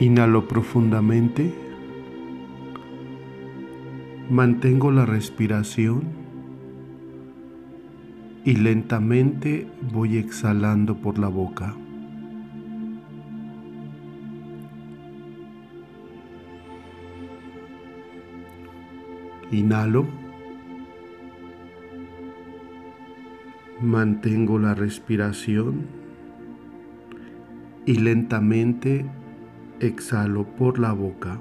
Inhalo profundamente. Mantengo la respiración y lentamente voy exhalando por la boca. Inhalo. Mantengo la respiración y lentamente exhalo por la boca.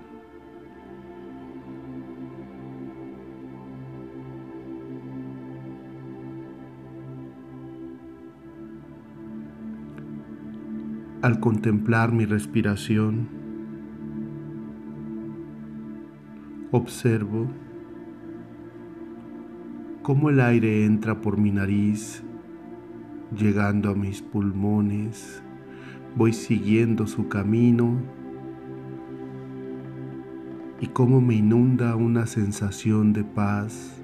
Al contemplar mi respiración, observo cómo el aire entra por mi nariz, llegando a mis pulmones, voy siguiendo su camino y cómo me inunda una sensación de paz,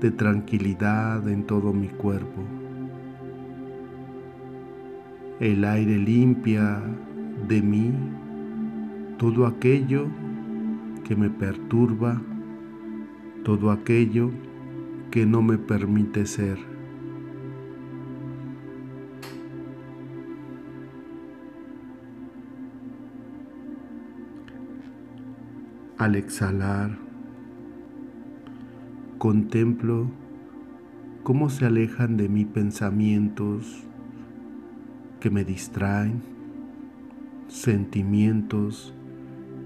de tranquilidad en todo mi cuerpo. El aire limpia de mí todo aquello que me perturba, todo aquello que no me permite ser. Al exhalar, contemplo cómo se alejan de mí pensamientos que me distraen, sentimientos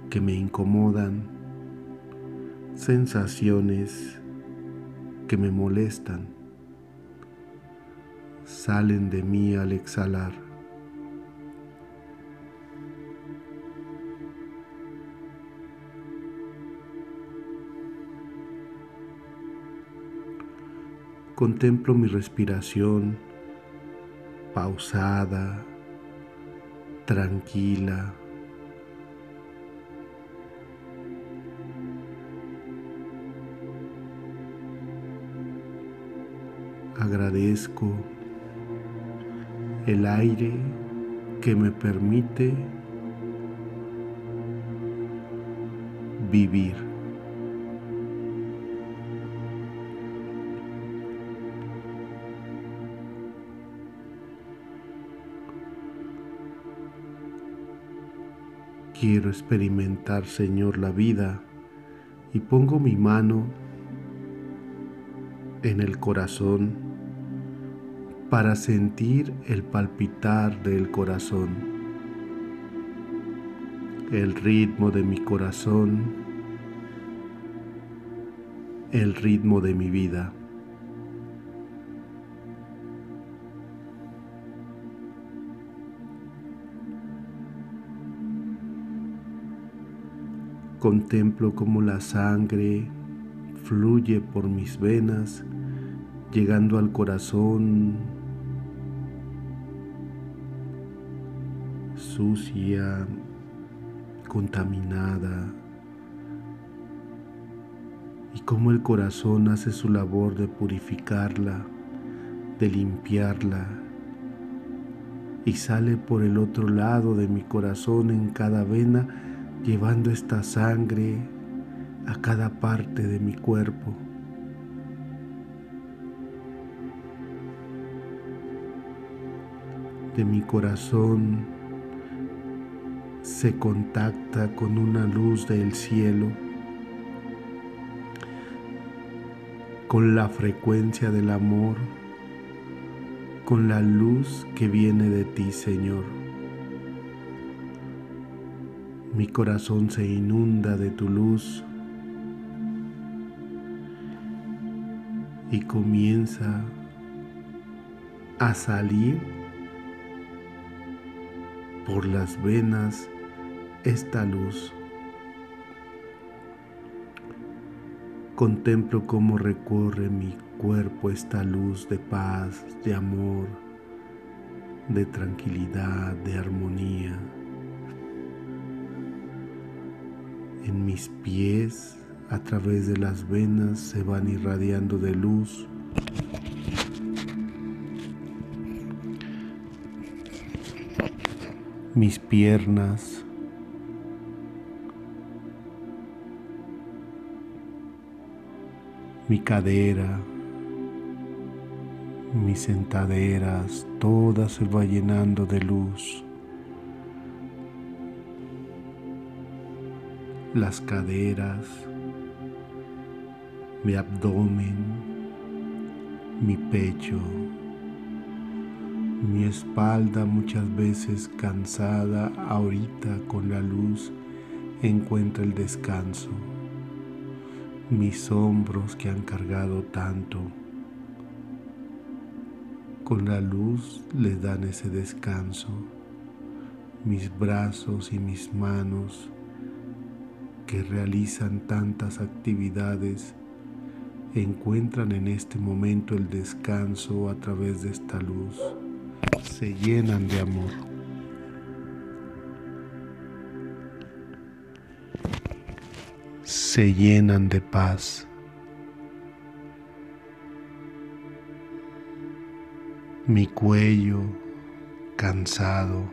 que me incomodan, sensaciones que me molestan, salen de mí al exhalar. Contemplo mi respiración pausada, tranquila. Agradezco el aire que me permite vivir. Quiero experimentar, Señor, la vida y pongo mi mano en el corazón para sentir el palpitar del corazón, el ritmo de mi corazón, el ritmo de mi vida. Contemplo cómo la sangre fluye por mis venas, llegando al corazón, sucia, contaminada, y cómo el corazón hace su labor de purificarla, de limpiarla, y sale por el otro lado de mi corazón en cada vena, llevando esta sangre a cada parte de mi cuerpo. De mi corazón se contacta con una luz del cielo, con la frecuencia del amor, con la luz que viene de ti, Señor. Mi corazón se inunda de tu luz y comienza a salir por las venas esta luz. Contemplo cómo recorre mi cuerpo esta luz de paz, de amor, de tranquilidad, de armonía. en mis pies, a través de las venas se van irradiando de luz. Mis piernas, mi cadera, mis sentaderas, todas se va llenando de luz. Las caderas, mi abdomen, mi pecho, mi espalda muchas veces cansada ahorita con la luz encuentra el descanso. Mis hombros que han cargado tanto, con la luz les dan ese descanso. Mis brazos y mis manos que realizan tantas actividades encuentran en este momento el descanso a través de esta luz se llenan de amor. Se llenan de paz. Mi cuello cansado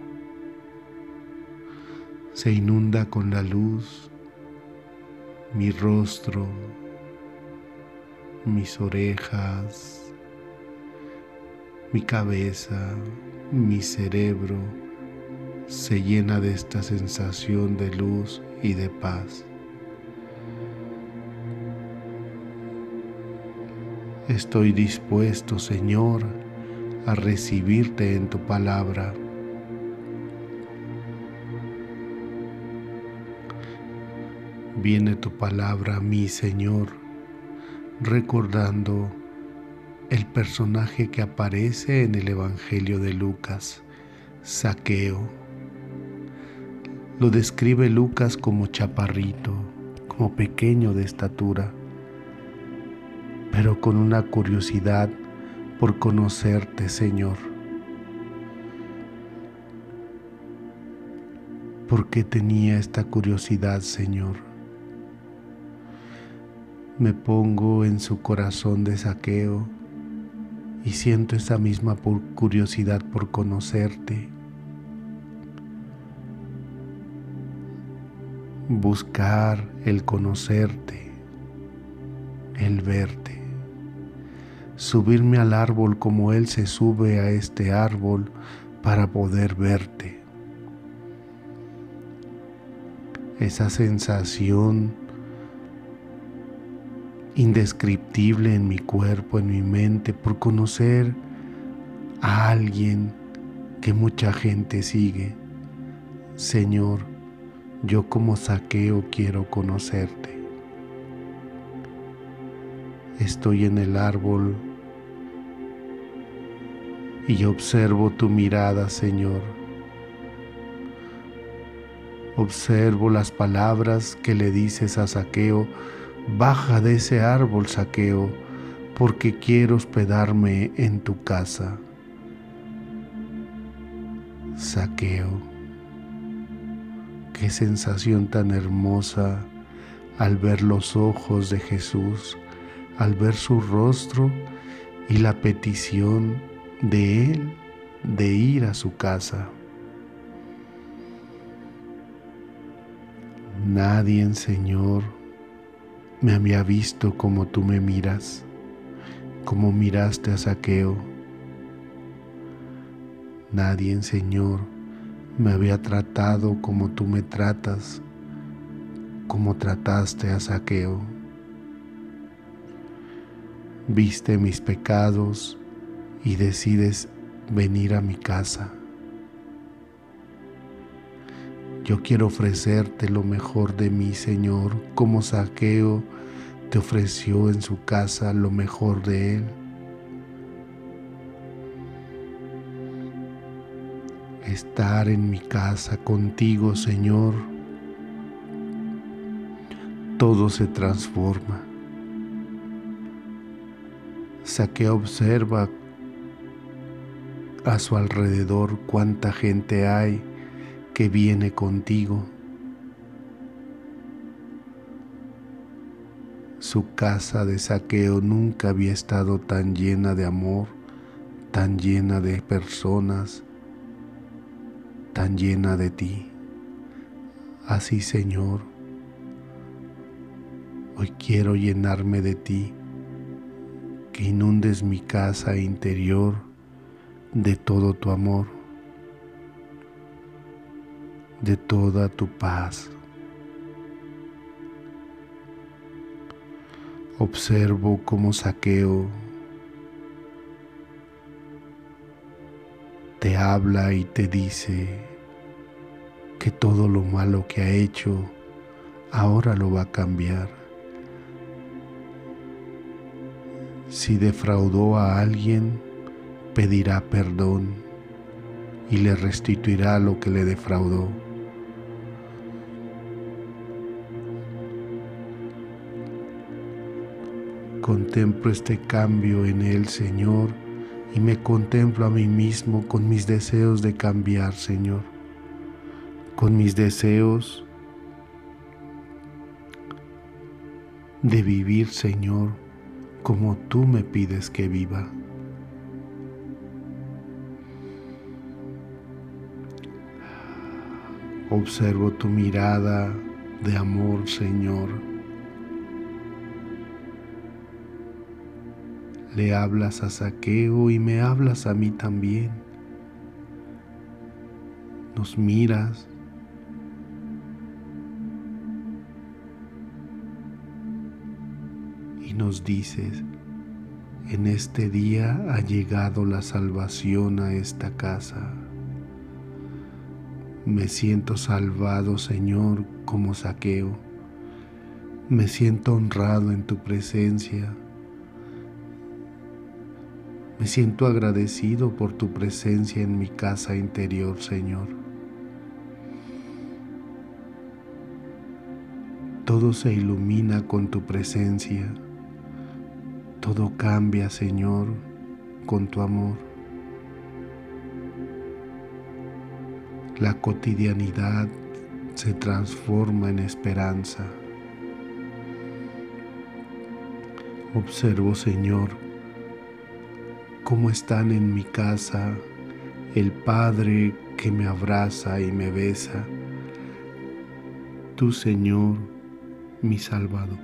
se inunda con la luz, mi rostro, mis orejas, mi cabeza, mi cerebro se llena de esta sensación de luz y de paz. Estoy dispuesto, Señor, a recibirte en tu palabra. Viene tu palabra mí, Señor, recordando el personaje que aparece en el Evangelio de Lucas, Saqueo. Lo describe Lucas como chaparrito, como pequeño de estatura, pero con una curiosidad por conocerte, Señor. ¿Por qué tenía esta curiosidad, Señor? Me pongo en su corazón de saqueo y siento esa misma curiosidad por conocerte. Buscar el conocerte, el verte, subirme al árbol como Él se sube a este árbol para poder verte. Esa sensación indescriptible en mi cuerpo, en mi mente, por conocer a alguien que mucha gente sigue. Señor, yo como saqueo quiero conocerte. Estoy en el árbol y observo tu mirada, Señor. Observo las palabras que le dices a Saqueo Baja de ese árbol, saqueo, porque quiero hospedarme en tu casa. Saqueo. Qué sensación tan hermosa al ver los ojos de Jesús, al ver su rostro y la petición de Él de ir a su casa. Nadie, Señor, me había visto como tú me miras, como miraste a Saqueo. Nadie, Señor, me había tratado como tú me tratas, como trataste a Saqueo. Viste mis pecados y decides venir a mi casa. Yo quiero ofrecerte lo mejor de mí, Señor, como Saqueo te ofreció en su casa lo mejor de él. Estar en mi casa contigo, Señor, todo se transforma. Saqueo observa a su alrededor cuánta gente hay que viene contigo. Su casa de saqueo nunca había estado tan llena de amor, tan llena de personas, tan llena de ti. Así Señor, hoy quiero llenarme de ti que inundes mi casa interior de todo tu amor, de toda tu paz. Observo cómo saqueo te habla y te dice que todo lo malo que ha hecho ahora lo va a cambiar. Si defraudó a alguien, pedirá perdón y le restituirá lo que le defraudó. Contemplo este cambio en el Señor y me contemplo a mí mismo con mis deseos de cambiar, Señor, con mis deseos de vivir, Señor, como tú me pides que viva. Observo tu mirada de amor, Señor Le hablas a Saqueo y me hablas a mí también. Nos miras. Y nos dices, en este día ha llegado la salvación a esta casa. Me siento salvado, Señor, como saqueo. Me siento honrado en tu presencia. Me siento agradecido por tu presencia en mi casa interior, Señor. Todo se ilumina con tu presencia. Todo cambia, Señor, con tu amor. La cotidianidad se transforma en esperanza. Observo, Señor, cómo están en mi casa el Padre que me abraza y me besa, tu Señor, mi Salvador,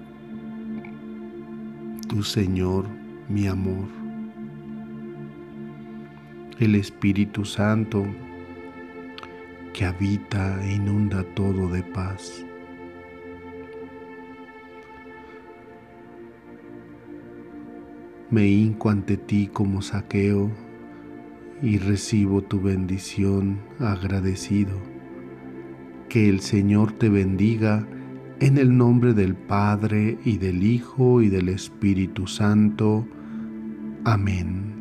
tu Señor, mi amor, el Espíritu Santo que habita e inunda todo de paz. Me hinco ante ti como saqueo y recibo tu bendición agradecido. Que el Señor te bendiga en el nombre del Padre y del Hijo y del Espíritu Santo. Amén.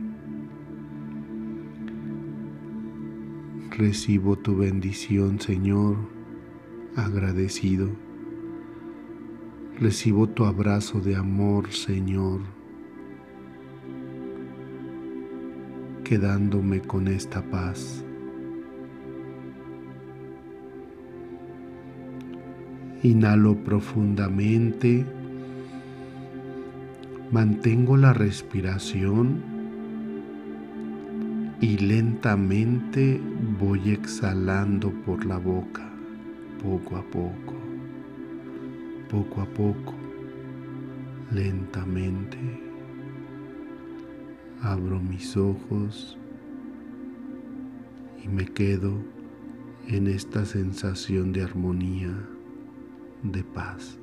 Recibo tu bendición, Señor, agradecido. Recibo tu abrazo de amor, Señor quedándome con esta paz. Inhalo profundamente, mantengo la respiración. Y lentamente voy exhalando por la boca, poco a poco, poco a poco, lentamente abro mis ojos y me quedo en esta sensación de armonía, de paz.